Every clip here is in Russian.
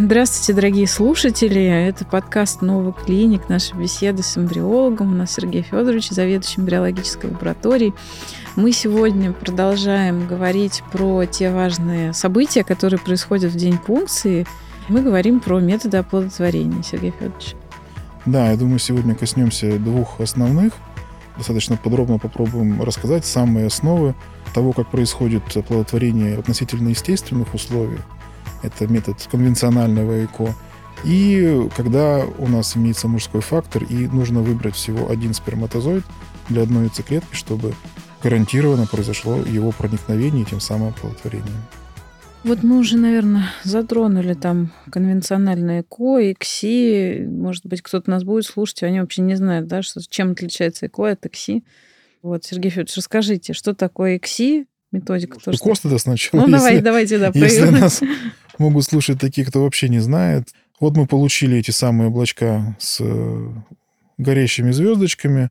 Здравствуйте, дорогие слушатели. Это подкаст «Новый клиник», наши беседы с эмбриологом. У нас Сергей Федорович, заведующий эмбриологической лабораторией. Мы сегодня продолжаем говорить про те важные события, которые происходят в день пункции. Мы говорим про методы оплодотворения, Сергей Федорович. Да, я думаю, сегодня коснемся двух основных. Достаточно подробно попробуем рассказать самые основы того, как происходит оплодотворение относительно естественных условиях это метод конвенционального ЭКО. И когда у нас имеется мужской фактор, и нужно выбрать всего один сперматозоид для одной яйцеклетки, чтобы гарантированно произошло его проникновение и тем самым оплодотворение. Вот мы уже, наверное, затронули там конвенциональное ЭКО, ЭКСИ. Может быть, кто-то нас будет слушать, и они вообще не знают, да, что, чем отличается ЭКО от ЭКСИ. Вот, Сергей Федорович, расскажите, что такое ЭКСИ, методика тоже. Коста-то сначала. Ну, если, давай, давайте, да, Если нас могут слушать такие, кто вообще не знает. Вот мы получили эти самые облачка с э, горящими звездочками,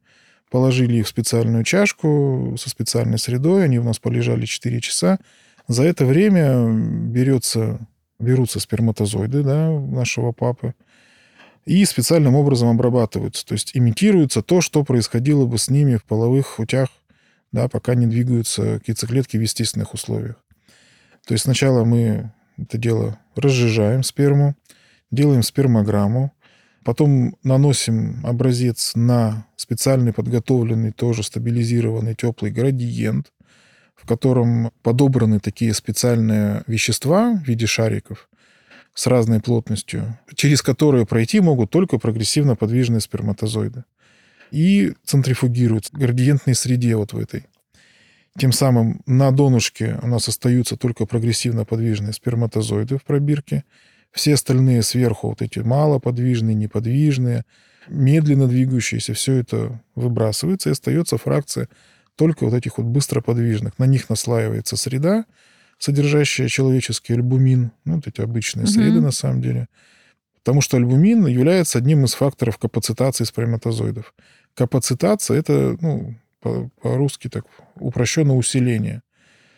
положили их в специальную чашку со специальной средой, они у нас полежали 4 часа. За это время берется, берутся сперматозоиды да, нашего папы и специальным образом обрабатываются. То есть имитируется то, что происходило бы с ними в половых путях, да, пока не двигаются яйцеклетки в естественных условиях. То есть сначала мы это дело разжижаем сперму, делаем спермограмму, потом наносим образец на специальный подготовленный, тоже стабилизированный теплый градиент, в котором подобраны такие специальные вещества в виде шариков с разной плотностью, через которые пройти могут только прогрессивно подвижные сперматозоиды. И центрифугируют в градиентной среде вот в этой. Тем самым на донышке у нас остаются только прогрессивно подвижные сперматозоиды в пробирке. Все остальные сверху, вот эти малоподвижные, неподвижные, медленно двигающиеся, все это выбрасывается, и остается фракция только вот этих вот быстроподвижных. На них наслаивается среда, содержащая человеческий альбумин, ну, вот эти обычные угу. среды на самом деле. Потому что альбумин является одним из факторов капацитации сперматозоидов. Капацитация — это ну, по-русски так упрощенно усиление.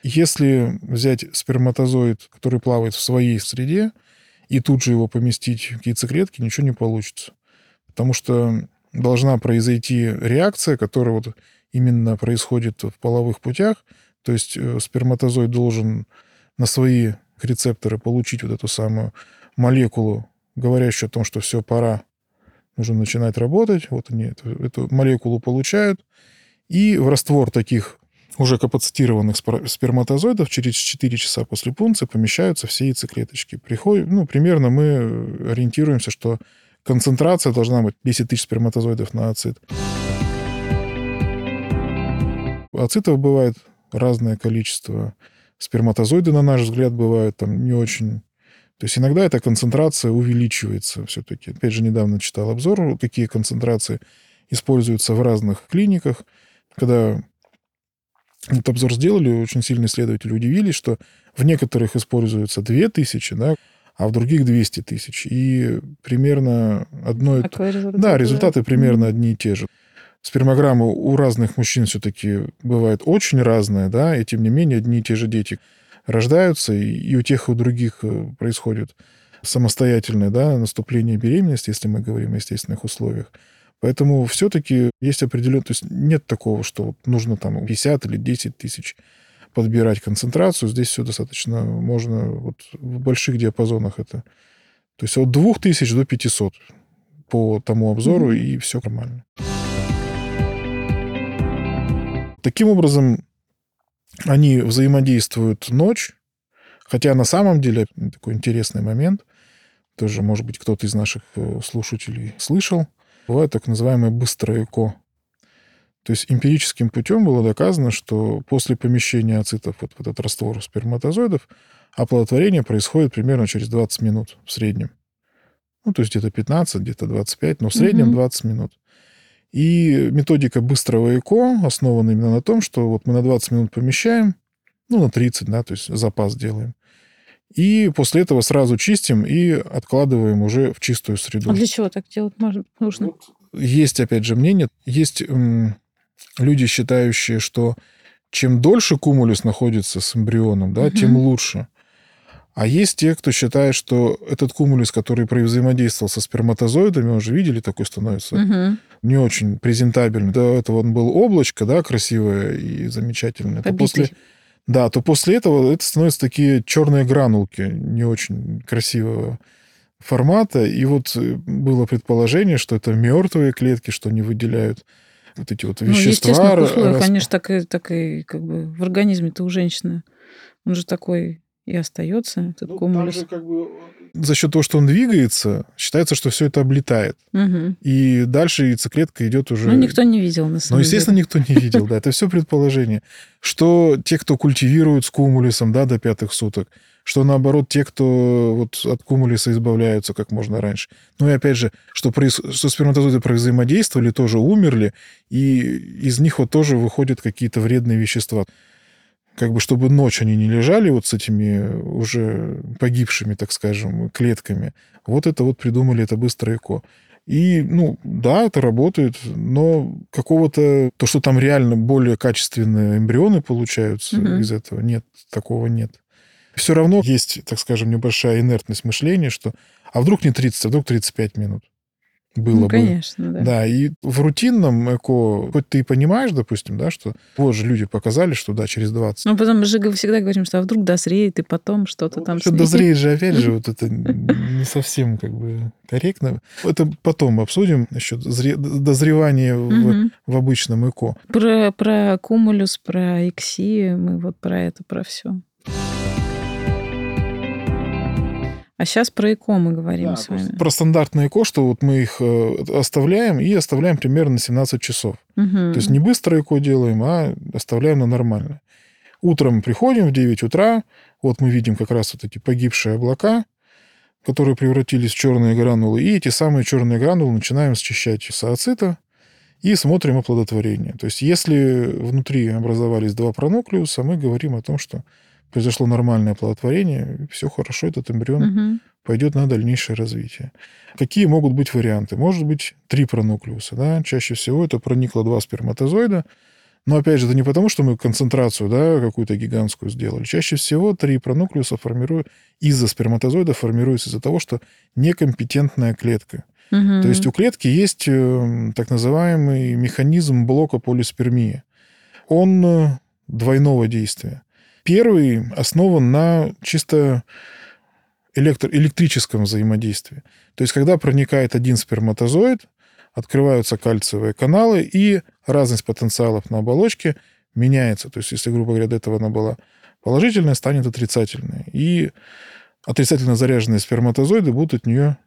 Если взять сперматозоид, который плавает в своей среде, и тут же его поместить в яйцеклетки, ничего не получится. Потому что должна произойти реакция, которая вот именно происходит в половых путях. То есть э, сперматозоид должен на свои рецепторы получить вот эту самую молекулу, говорящую о том, что все, пора, нужно начинать работать. Вот они эту, эту молекулу получают. И в раствор таких уже капацитированных сперматозоидов через 4 часа после пункции помещаются все яйцеклеточки. Приходит, ну, примерно мы ориентируемся, что концентрация должна быть 10 тысяч сперматозоидов на ацид. Ацитов бывает разное количество. Сперматозоиды, на наш взгляд, бывают там не очень то есть иногда эта концентрация увеличивается все-таки. Опять же, недавно читал обзор, какие концентрации используются в разных клиниках когда этот обзор сделали, очень сильные исследователи удивились, что в некоторых используется 2000, да, а в других 200 тысяч. И примерно одно... Какой результат? Да, результаты примерно mm-hmm. одни и те же. Спермограмма у разных мужчин все-таки бывает очень разная, да, и тем не менее одни и те же дети рождаются, и у тех, и у других э, происходит самостоятельное да, наступление беременности, если мы говорим о естественных условиях. Поэтому все-таки есть определенный... То есть нет такого, что нужно там 50 или 10 тысяч подбирать концентрацию. Здесь все достаточно можно вот в больших диапазонах это. То есть от 2000 до 500 по тому обзору, mm-hmm. и все нормально. Таким образом, они взаимодействуют ночь, хотя на самом деле такой интересный момент, тоже, может быть, кто-то из наших э, слушателей слышал – бывает так называемое быстрое ЭКО. То есть эмпирическим путем было доказано, что после помещения ацитов вот в этот раствор сперматозоидов оплодотворение происходит примерно через 20 минут в среднем. Ну, то есть где-то 15, где-то 25, но в среднем угу. 20 минут. И методика быстрого ЭКО основана именно на том, что вот мы на 20 минут помещаем, ну, на 30, да, то есть запас делаем. И после этого сразу чистим и откладываем уже в чистую среду. А для чего так делать нужно? Есть, опять же, мнение. Есть м, люди, считающие, что чем дольше кумулюс находится с эмбрионом, да, угу. тем лучше. А есть те, кто считает, что этот кумулюс, который взаимодействовал со сперматозоидами, уже видели, такой становится Угу. не очень презентабельный. До этого он был облачко, да, красивое и замечательное. То после, Побитый. Да, то после этого это становятся такие черные гранулки не очень красивого формата. И вот э, было предположение, что это мертвые клетки, что они выделяют вот эти вот Ну, вещества. естественно, в условиях, рас- они же так и, так и как бы в организме-то у женщины. Он же такой и остается, этот Ну, же как бы За счет того, что он двигается, считается, что все это облетает. Мгм. И дальше яйцеклетка идет уже... Ну, никто не видел, на самом Ну, естественно, деле. никто не видел, да, это все предположение. Что те, кто культивирует с кумулисом, да, до пятых суток, что наоборот, те, кто вот от кумулиса избавляются как можно раньше. Ну и опять же, что, проис- что сперматозоиды взаимодействовали, тоже умерли, и из них вот тоже выходят какие-то вредные вещества. Как бы чтобы ночь они не лежали вот с этими уже погибшими, так скажем, клетками. Вот это вот придумали, это быстрое ЭКО. И, ну, да, это работает, но какого-то... То, что там реально более качественные эмбрионы получаются Мгм. из этого, нет, такого нет. Все равно есть, так скажем, небольшая инертность мышления, что а вдруг не 30, а вдруг 35 минут было Ну, бы. конечно, да. Да, и в рутинном ЭКО, хоть ты и понимаешь, допустим, да, что вот же люди показали, что да, через 20. Ну, потом мы же всегда говорим, что а вдруг дозреет, и потом что-то там... Что дозреет же, опять же, вот это не совсем как бы корректно. Это потом обсудим насчет зре- дозревания в, в обычном ЭКО. Про, про кумулюс, про икси, мы вот про это, про все. А сейчас про ЭКО мы говорим с вами. Про стандартное ЭКО, что вот мы их э, оставляем и оставляем примерно на 17 часов. Мгм. То есть не быстро ЭКО делаем, а оставляем на нормальное. Утром приходим в 9 утра, вот мы видим как раз вот эти погибшие облака, которые превратились в черные гранулы, и эти самые черные гранулы начинаем счищать с ооцита и смотрим оплодотворение. То есть если внутри образовались два пронуклеуса, мы говорим о том, что произошло нормальное оплодотворение, все хорошо, этот эмбрион Мгм. пойдет на дальнейшее развитие. Какие могут быть варианты? Может быть, три пронуклеуса. Да? Чаще всего это проникло два сперматозоида. Но, опять же, это не потому, что мы концентрацию да, какую-то гигантскую сделали. Чаще всего три пронуклеуса формируют из-за сперматозоида формируются из-за того, что некомпетентная клетка. Мгм. То есть у клетки есть э, так называемый механизм блока полиспермии. Он э, двойного действия. Первый основан на чисто электро- электрическом взаимодействии. То есть когда проникает один сперматозоид, открываются кальциевые каналы, и разность потенциалов на оболочке меняется. То есть если, грубо говоря, до этого она была положительная, станет отрицательной. И отрицательно заряженные сперматозоиды будут от нее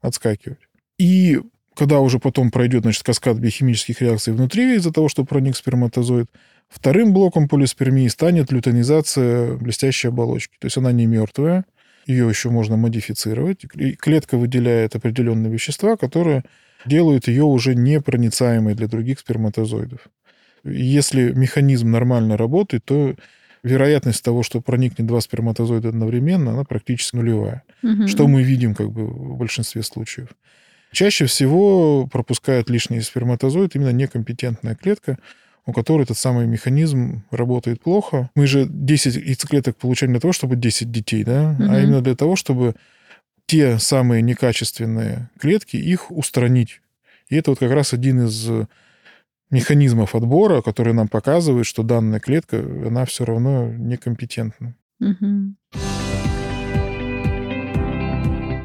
отскакивать. И когда уже потом пройдет значит, каскад биохимических реакций внутри из-за того, что проник сперматозоид, вторым блоком полиспермии станет лютонизация блестящей оболочки. То есть она не мертвая, ее еще можно модифицировать. И клетка выделяет определенные вещества, которые делают ее уже непроницаемой для других сперматозоидов. Если механизм нормально работает, то вероятность того, что проникнет два сперматозоида одновременно, она практически нулевая Мгм. что мы видим как бы в большинстве случаев. Чаще всего пропускает лишний сперматозоид именно некомпетентная клетка, у которой этот самый механизм работает плохо. Мы же 10 яйцеклеток получаем для того, чтобы 10 детей, да? Мгм. а именно для того, чтобы те самые некачественные клетки, их устранить. И это вот как раз один из механизмов отбора, который нам показывает, что данная клетка, она все равно некомпетентна. Мгм.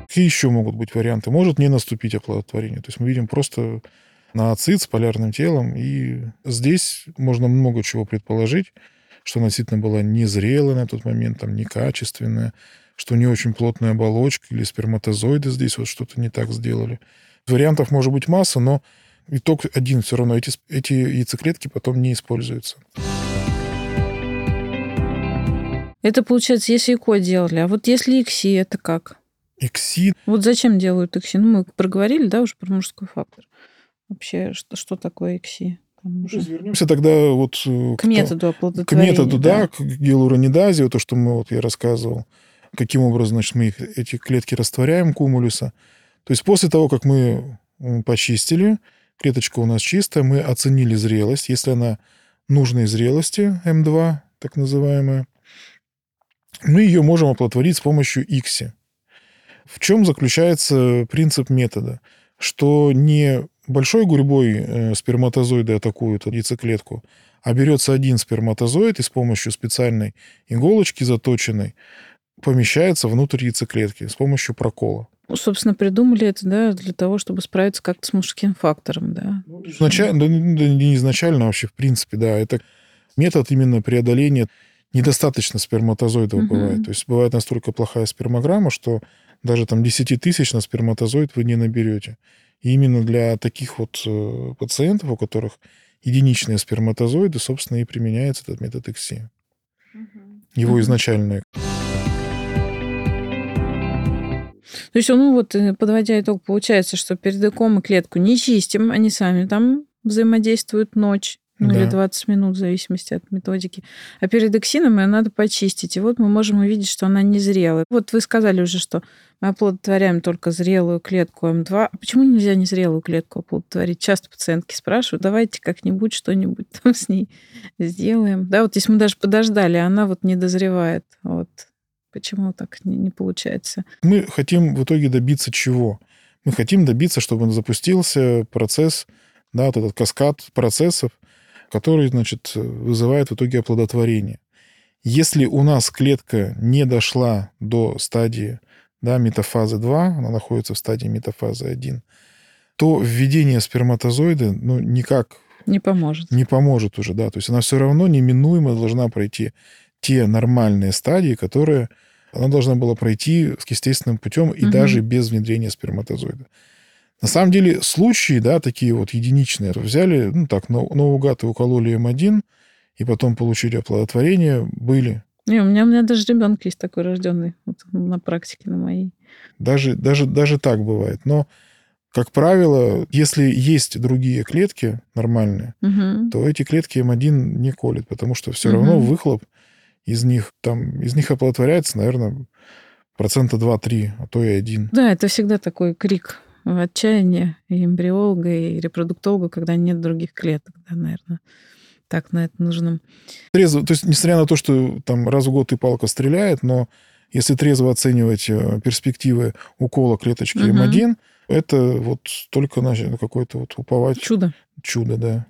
Какие еще могут быть варианты? Может не наступить оплодотворение. То есть мы видим просто нооцит с полярным телом, и здесь можно много чего предположить, что она действительно была незрелая на тот момент, там, некачественная, что не очень плотная оболочка или сперматозоиды здесь вот что-то не так сделали. Вариантов может быть масса, но итог один все равно. Эти, эти яйцеклетки потом не используются. Это получается, если ЭКО делали. А вот если ИКСИ, это как? Икси Вот зачем делают ИКСИ? Ну, мы проговорили, да, уже про мужской фактор. Вообще, что, что такое ИКСИ? Там уже Вернемся тогда вот э, К то- методу к оплодотворения. методу, да, к гиалуронидазию, то, что мы, вот я рассказывал, каким образом, значит, мы их, эти клетки растворяем кумулюса. То есть после того, как мы почистили, клеточка у нас чистая, мы оценили зрелость. Если она нужной зрелости, М2, так называемая, мы ее можем оплодотворить с помощью икси. В чем заключается принцип метода? Что не большой гурьбой э, сперматозоиды атакуют яйцеклетку, а берется один сперматозоид и с помощью специальной иголочки заточенной помещается внутрь яйцеклетки с помощью прокола. Ну, собственно, придумали это, да, для того, чтобы справиться как-то с мужским фактором, да. Изначально, да, не изначально, а вообще, в принципе, да, это метод именно преодоления недостаточно сперматозоидов угу. бывает. То есть бывает настолько плохая спермограмма, что даже там 10 тысяч на сперматозоид вы не наберете. И именно для таких вот э, пациентов, у которых единичные сперматозоиды, собственно, и применяется этот метод XC. Угу. Его угу. изначальный. То есть, ну вот, э, подводя итог, получается, что перед ЭКО мы клетку не чистим, они сами там взаимодействуют ночь ну, да. или 20 минут, в зависимости от методики. А перед эксином ее надо почистить. И вот мы можем увидеть, что она не зрелая. Вот вы сказали уже, что мы оплодотворяем только зрелую клетку М2. А почему нельзя незрелую клетку оплодотворить? Часто пациентки спрашивают, давайте как-нибудь что-нибудь там с ней сделаем. Да, вот если мы даже подождали, она вот не дозревает. Вот почему так не, не получается? Мы хотим в итоге добиться чего? Мы хотим добиться, чтобы запустился процесс, да, вот этот каскад процессов, который, значит, вызывает в итоге оплодотворение. Если у нас клетка не дошла до стадии да, метафазы 2, она находится в стадии метафазы 1, то введение сперматозоида ну, никак не поможет. Не поможет уже, да. То есть она все равно неминуемо должна пройти те нормальные стадии, которые она должна была пройти с естественным путем и угу. даже без внедрения сперматозоида. На самом деле случаи, да, такие вот единичные, взяли, ну так, наугад и укололи М1, и потом получили оплодотворение, были. Не, у меня, у меня даже ребенок есть такой рожденный вот, на практике, на моей. Даже, даже, даже так бывает. Но, как правило, если есть другие клетки нормальные, угу. то эти клетки М1 не колят, потому что все угу. равно выхлоп из них, там, из них оплодотворяется, наверное, процента 2-3, а то и один. Да, это всегда такой крик отчаяние и эмбриолога, и репродуктолога, когда нет других клеток, да, наверное. Так на это нужно. Трезво, то есть, несмотря на то, что там раз в год и палка стреляет, но если трезво оценивать э, перспективы укола клеточки угу. М1, это вот только на какое-то вот уповать. Чудо. Чудо, да.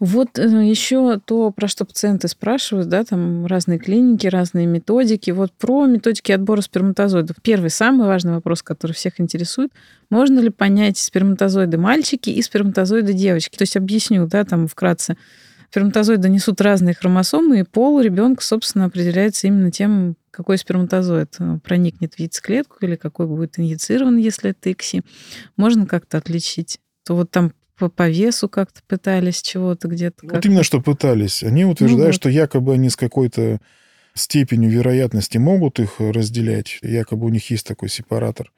Вот э, еще то, про что пациенты спрашивают, да, там разные клиники, разные методики. Вот про методики отбора сперматозоидов. Первый, самый важный вопрос, который всех интересует. Можно ли понять сперматозоиды мальчики и сперматозоиды девочки? То есть объясню, да, там вкратце. Сперматозоиды несут разные хромосомы, и пол ребенка, собственно, определяется именно тем, какой сперматозоид э, проникнет в яйцеклетку или какой будет инъецирован, если это ИКСИ. Можно как-то отличить? То вот там по, по весу как-то пытались чего-то где-то. Вот именно что пытались. Они утверждают, ну, вот. что якобы они с какой-то степенью вероятности могут их разделять. Якобы у них есть такой сепаратор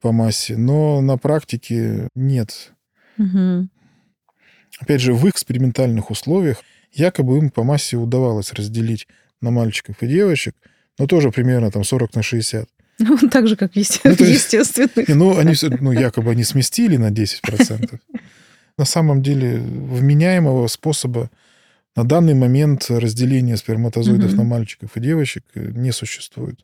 по массе. Но на практике нет. Угу. Опять же, в экспериментальных условиях якобы им по массе удавалось разделить на мальчиков и девочек, но тоже примерно там 40 на 60. Ну, так же, как есте... ну, естественных. Ну, они ну, якобы они сместили на 10%. На самом деле вменяемого способа на данный момент разделения сперматозоидов угу. на мальчиков и девочек не существует.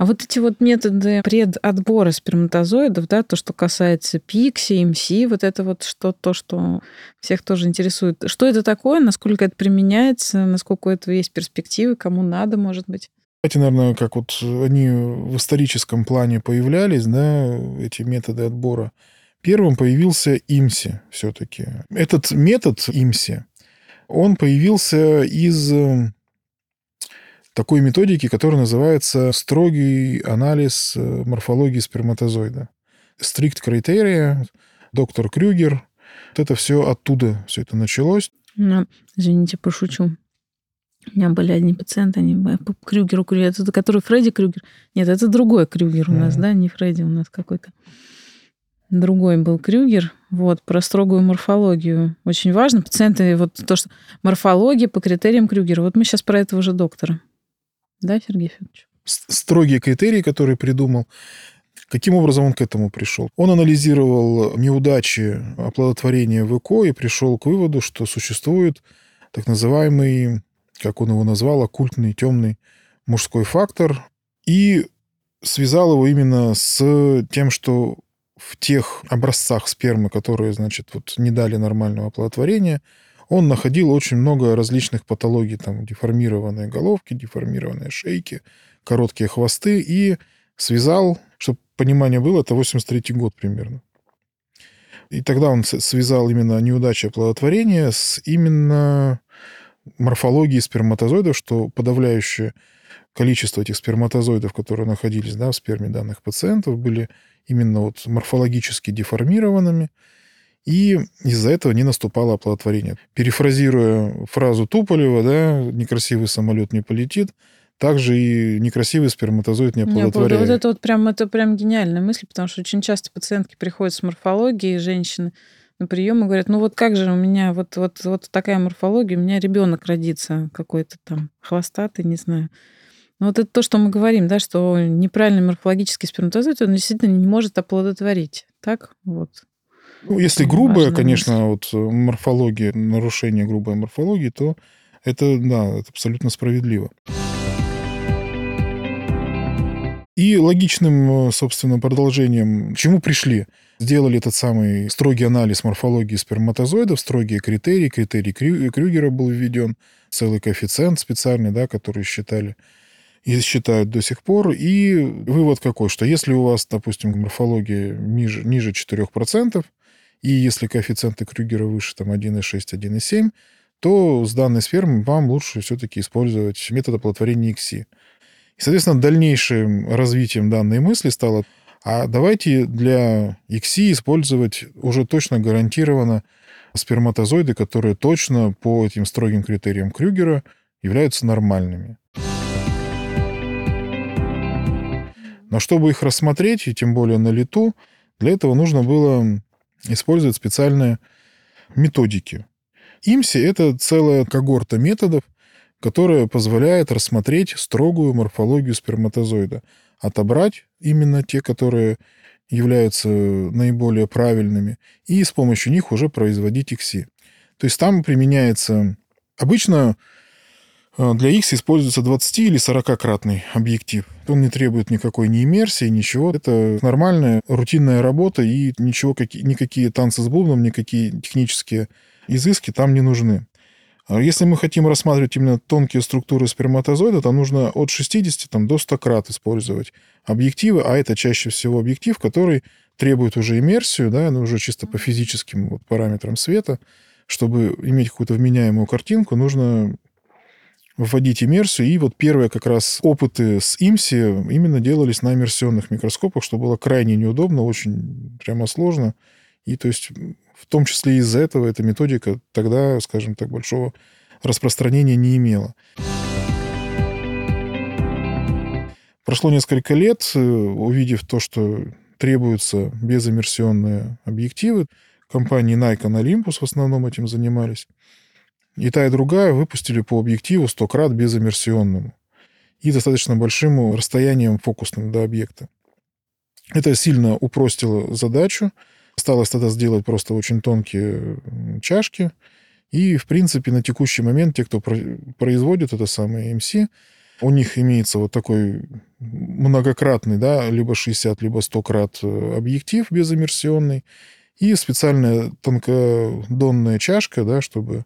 А вот эти вот методы предотбора сперматозоидов, да, то, что касается пикси, МС, вот это вот что, то, что всех тоже интересует. Что это такое, насколько это применяется, насколько у этого есть перспективы, кому надо, может быть? Давайте, наверное, как вот они в историческом плане появлялись, да, эти методы отбора. Первым появился ИМСИ все-таки. Этот метод ИМСИ, он появился из э, такой методики, которая называется строгий анализ э, морфологии сперматозоида. Strict Criteria, доктор Крюгер. Вот это все оттуда, все это началось. Ну, извините, пошучу. У меня были одни пациенты, они по Крюгеру, Крюгер, это который Фредди Крюгер. Нет, это другой Крюгер у нас, mm-hmm. да, не Фредди у нас какой-то. Другой был Крюгер, вот, про строгую морфологию. Очень важно. Пациенты, вот то, что морфология по критериям Крюгера. Вот мы сейчас про этого же доктора. Да, Сергей Федорович? Строгие критерии, которые придумал. Каким образом он к этому пришел? Он анализировал неудачи оплодотворения в ЭКО и пришел к выводу, что существует так называемый, как он его назвал, оккультный темный мужской фактор, и связал его именно с тем, что в тех образцах спермы, которые, значит, вот не дали нормального оплодотворения, он находил очень много различных патологий, там, деформированные головки, деформированные шейки, короткие хвосты, и связал, чтобы понимание было, это 83 год примерно. И тогда он связал именно неудачи оплодотворения с именно морфологией сперматозоидов, что подавляющее количество этих сперматозоидов, которые находились да, в сперме данных пациентов, были именно вот морфологически деформированными, и из-за этого не наступало оплодотворение. Перефразируя фразу Туполева, да, некрасивый самолет не полетит, также и некрасивый сперматозоид не оплодотворяет. вот это вот прям, это прям гениальная мысль, потому что очень часто пациентки приходят с морфологией, женщины на прием и говорят, ну вот как же у меня вот, вот, вот такая морфология, у меня ребенок родится какой-то там хвостатый, не знаю. Ну, вот это то, что мы говорим, да, что неправильный морфологический сперматозоид, он действительно не может оплодотворить. Так? Вот. Ну, если грубая, конечно, вот морфология, нарушение грубой морфологии, то это, да, это абсолютно справедливо. И логичным, э, собственно, продолжением, к чему пришли? Сделали этот самый строгий анализ морфологии сперматозоидов, строгие критерии, критерий Крюгера был введен, целый коэффициент специальный, да, который считали и считают до сих пор. И вывод какой, что если у вас, допустим, морфология ниже, ниже 4%, и если коэффициенты Крюгера выше там, 1,6, 1,7, то с данной спермой вам лучше все-таки использовать метод оплодотворения ИКСИ. И, соответственно, дальнейшим развитием данной мысли стало, а давайте для ИКСИ использовать уже точно гарантированно сперматозоиды, которые точно по этим строгим критериям Крюгера являются нормальными. Но чтобы их рассмотреть, и тем более на лету, для этого нужно было использовать специальные методики. ИМСИ — это целая когорта методов, которая позволяет рассмотреть строгую морфологию сперматозоида, отобрать именно те, которые являются наиболее правильными, и с помощью них уже производить ИКСИ. То есть там применяется... Обычно э, для X используется 20 или 40-кратный объектив. Он не требует никакой ни иммерсии, ничего. Это нормальная рутинная работа, и ничего, никакие танцы с бубном, никакие технические изыски там не нужны. А если мы хотим рассматривать именно тонкие структуры сперматозоида, то нужно от 60 там, до 100 крат использовать объективы, а это чаще всего объектив, который требует уже иммерсию, да, ну, уже чисто по физическим вот параметрам света. Чтобы иметь какую-то вменяемую картинку, нужно вводить иммерсию. И вот первые как раз опыты с IMSI именно делались на иммерсионных микроскопах, что было крайне неудобно, очень прямо сложно. И то есть в том числе из-за этого эта методика тогда, скажем так, большого распространения не имела. Прошло несколько лет, э, увидев то, что требуются безиммерсионные объективы, компании Nikon Olympus в основном этим занимались. И та, и другая выпустили по объективу 100 крат безиммерсионному и достаточно большим расстоянием фокусным до объекта. Это сильно упростило задачу, Осталось тогда сделать просто очень тонкие чашки. И, в принципе, на текущий момент те, кто производит это самое MC, у них имеется вот такой многократный, да, либо 60, либо 100 крат э, объектив безиммерсионный и специальная тонкодонная чашка, да, чтобы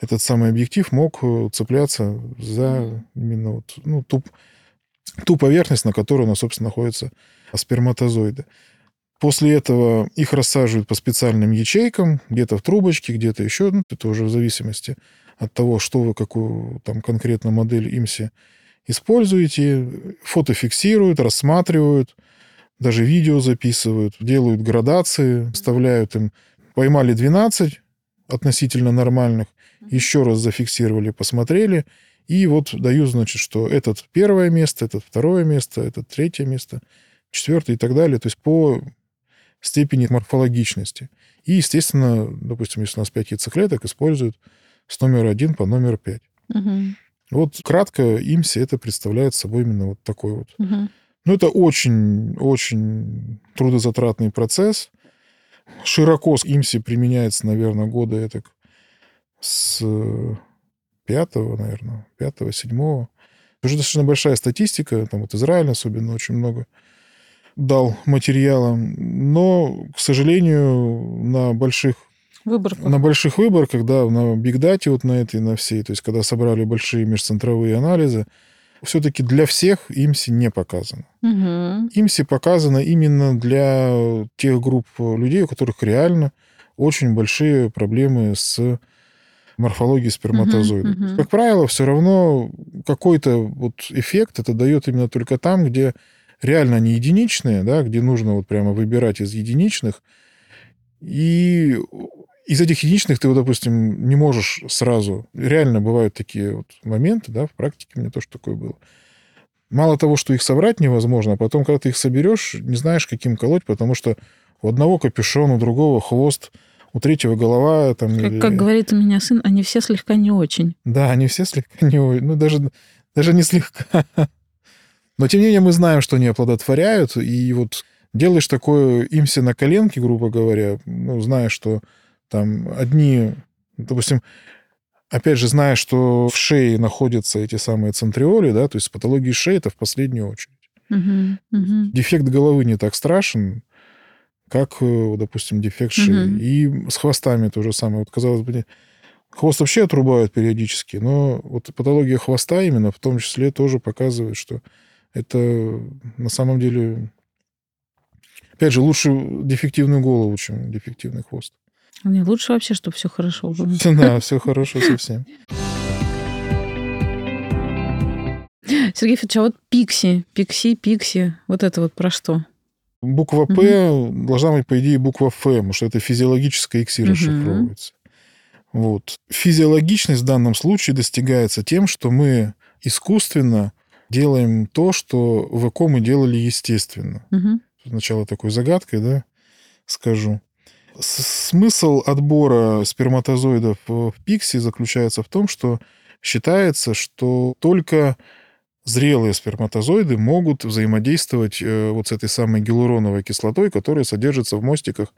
этот самый объектив мог э, цепляться за именно вот, ну, ту, ту поверхность, на которой у нас, собственно, находятся сперматозоиды. После этого их рассаживают по специальным ячейкам, где-то в трубочке, где-то еще. Ну, это уже в зависимости от того, что вы, какую там конкретно модель ИМСИ используете. Фото фиксируют, рассматривают, даже видео записывают, делают градации, вставляют им. Поймали 12 относительно нормальных, еще раз зафиксировали, посмотрели, и вот даю, значит, что этот первое место, этот второе место, этот третье место, четвертое и так далее. То есть по степени морфологичности. И, естественно, допустим, если у нас 5 яйцеклеток, используют с номера 1 по номер 5. Угу. Вот кратко имси это представляет собой именно вот такой вот угу. Ну, это очень-очень трудозатратный процесс. Широко ИМСИ применяется, наверное, года это с пятого, наверное, пятого, седьмого. Уже достаточно большая статистика, там вот Израиль особенно очень много дал материала, но, к сожалению, на больших Выборках. на больших выборках, да, на бигдате вот на этой, на всей, то есть когда собрали большие межцентровые анализы, все-таки для всех ИМСИ не показано. Угу. ИМСИ показано именно для тех групп людей, у которых реально очень большие проблемы с морфологией сперматозоида. Мгм, мгм. Как правило, все равно какой-то вот эффект это дает именно только там, где реально они единичные, да, где нужно вот прямо выбирать из единичных. И из этих единичных ты, вот, допустим, не можешь сразу... Реально бывают такие вот моменты, да, в практике у меня тоже такое было. Мало того, что их собрать невозможно, а потом, когда ты их соберешь, не знаешь, каким колоть, потому что у одного капюшон, у другого хвост, у третьего голова. Там, Как, или- как говорит у меня сын, они все слегка не очень. Да, они все слегка не... о- Ну, даже, даже не слегка. Но, тем не менее, мы знаем, что они оплодотворяют, и вот делаешь такое имси на коленке, грубо говоря, ну, зная, что там одни, допустим, опять же, зная, что в шее находятся эти самые центриоли, да, то есть патологии шеи это в последнюю очередь. Мгм, мгм. Дефект головы не так страшен, как, э, допустим, дефект шеи. Мгм. И с хвостами то же самое. Вот, казалось бы, хвост вообще отрубают периодически, но вот патология хвоста именно в том числе тоже показывает, что это на самом деле... Опять же, лучше дефективную голову, чем дефективный хвост. Не, лучше вообще, чтобы все хорошо было. Да, все хорошо совсем. Сергей Федорович, а вот пикси, пикси, пикси, вот это вот про что? Буква П должна быть, по идее, буква Ф, потому что это физиологическое икси Мгм. расшифровывается. Вот. Физиологичность в данном случае достигается тем, что мы искусственно делаем то, что в ЭКО мы делали естественно. Мгм. Сначала такой загадкой, да, скажу. С- Смысл отбора сперматозоидов в пикси заключается в том, что считается, что только зрелые сперматозоиды могут взаимодействовать э, вот с этой самой гиалуроновой кислотой, которая содержится в мостиках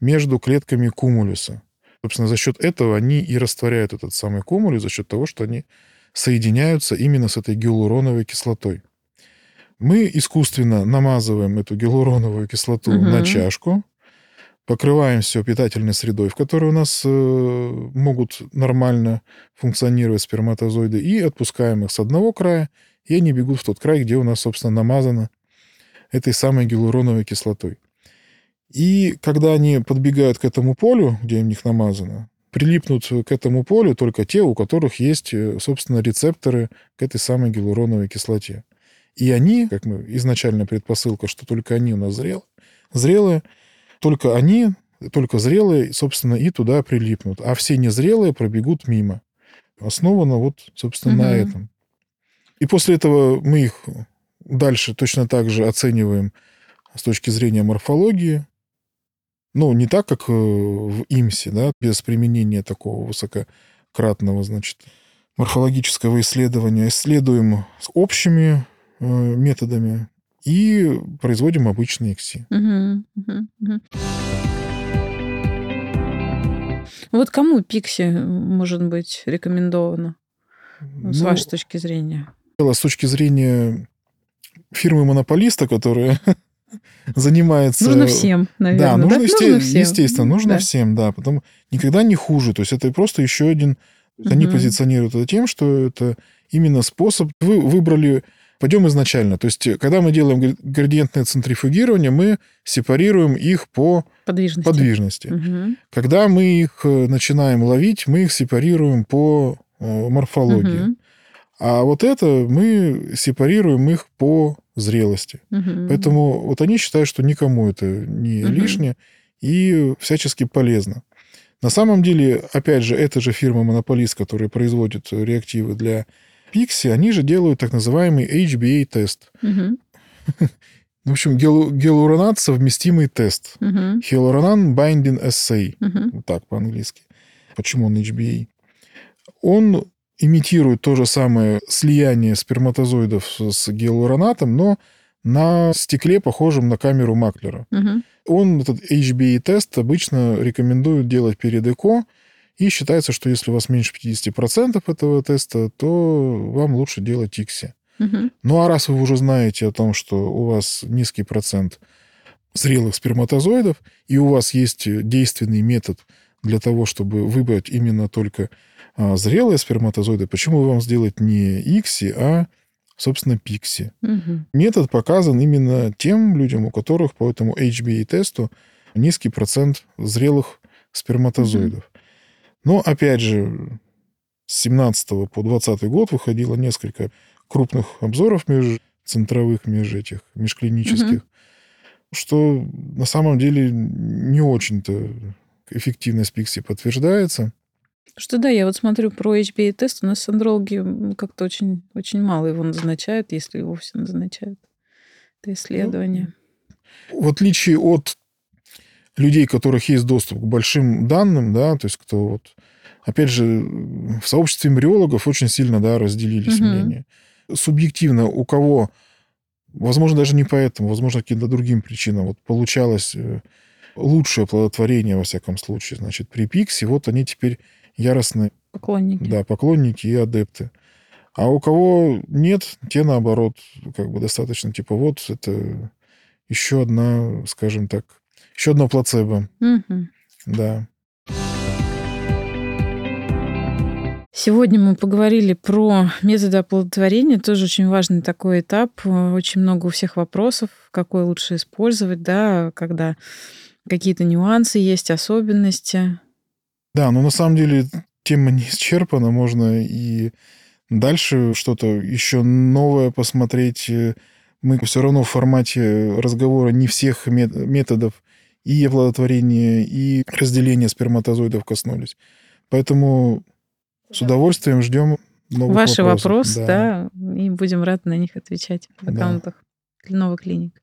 между клетками кумулюса. Собственно, за счет этого они и растворяют этот самый кумулюс, за счет того, что они соединяются именно с этой гиалуроновой кислотой. Мы искусственно намазываем эту гиалуроновую кислоту Мгм. на чашку, покрываем все питательной средой, в которой у нас э, могут нормально функционировать сперматозоиды, и отпускаем их с одного края, и они бегут в тот край, где у нас, собственно, намазано этой самой гиалуроновой кислотой. И когда они подбегают к этому полю, где у них намазано, прилипнут к этому полю только те, у которых есть, э, собственно, рецепторы к этой самой гиалуроновой кислоте. И они, как мы изначально предпосылка, что только они у нас зрелые, зрелые, только они, только зрелые, собственно, и туда прилипнут. А все незрелые пробегут мимо. Основано вот, собственно, на Мгм. этом. И после этого мы их дальше точно так же оцениваем с точки зрения морфологии. Ну, не так, как э, в ИМСе, да, без применения такого высокократного, значит, морфологического исследования. Исследуем с общими э, методами и производим обычные ИКСИ. Мгм, мгм, мгм. Вот кому пикси может быть рекомендовано, ну, с вашей точки зрения? с точки зрения фирмы-монополиста, которая занимается... Нужно всем, наверное. Да, нужно, есте- Нужно всем. естественно, нужно Да. всем, да. Потом никогда не хуже. То есть это просто еще один... есть Они позиционируют это тем, что это именно способ... Вы выбрали... Пойдем изначально. То есть когда мы делаем гра- градиентное центрифугирование, мы сепарируем их по Подвижности. подвижности. Мгм. Когда мы их э, начинаем ловить, мы их сепарируем по э, морфологии. Мгм. А вот это мы сепарируем их по зрелости. Мгм. Поэтому вот они считают, что никому это не Мгм. лишнее и всячески полезно. На самом деле, опять же, эта же фирма-монополист, которая производит реактивы для Pixie, они же делают так называемый HBA-тест. Мгм. В общем, гел- гиалуронат совместимый тест. Hyaluronan Binding Assay. Мгм. Вот так по-английски. Почему он HBA? Он имитирует то же самое слияние сперматозоидов с- гиалуронатом, но на стекле, похожем на камеру Маклера. Мгм. Он, этот HBE-тест, обычно рекомендуют делать перед ЭКО, и считается, что если у вас меньше 50% этого теста, то вам лучше делать ИКСИ. Мгм. Ну а раз вы уже знаете о том, что у вас низкий процент зрелых сперматозоидов, и у вас есть действенный метод для того, чтобы выбрать именно только зрелые сперматозоиды, почему вам сделать не ИКСИ, а, собственно, ПИКСИ? Мгм. Метод показан именно тем людям, у которых по этому HBA-тесту низкий процент зрелых сперматозоидов. Но, опять же, с 17 по 20 год выходило несколько крупных обзоров меж центровых, меж этих, межклинических, что на самом деле не очень-то эффективность пикси подтверждается. Что да, я вот смотрю про HBA-тест, у нас андрологи как-то очень, очень мало его назначают, если его все назначают. Это исследование. В отличие от людей, у которых есть доступ к большим данным, да, то есть кто вот, опять же, в сообществе эмбриологов очень сильно, да, разделились Мгм. мнения. Субъективно у кого, возможно, даже не поэтому, возможно, каким-то другим причинам, вот получалось э, лучшее оплодотворение, во всяком случае, значит, при Пиксе, вот они теперь яростные, Поклонники. да, поклонники и адепты. А у кого нет, те, наоборот, как бы достаточно, типа, вот это еще одна, скажем так, еще одно плацебо, Мгм. да. Сегодня мы поговорили про методы оплодотворения, тоже очень важный такой этап. Очень много у всех вопросов, какой лучше использовать, да, когда какие-то нюансы есть, особенности. Да, но на самом деле тема не исчерпана, можно и дальше что-то еще новое посмотреть. Мы все равно в формате разговора не всех мет- методов и оплодотворения, и разделения сперматозоидов коснулись. Поэтому с удовольствием ждем новых Ваши вопросов. вопросы, да. и будем рады на них отвечать в Да. аккаунтах Новый клиник.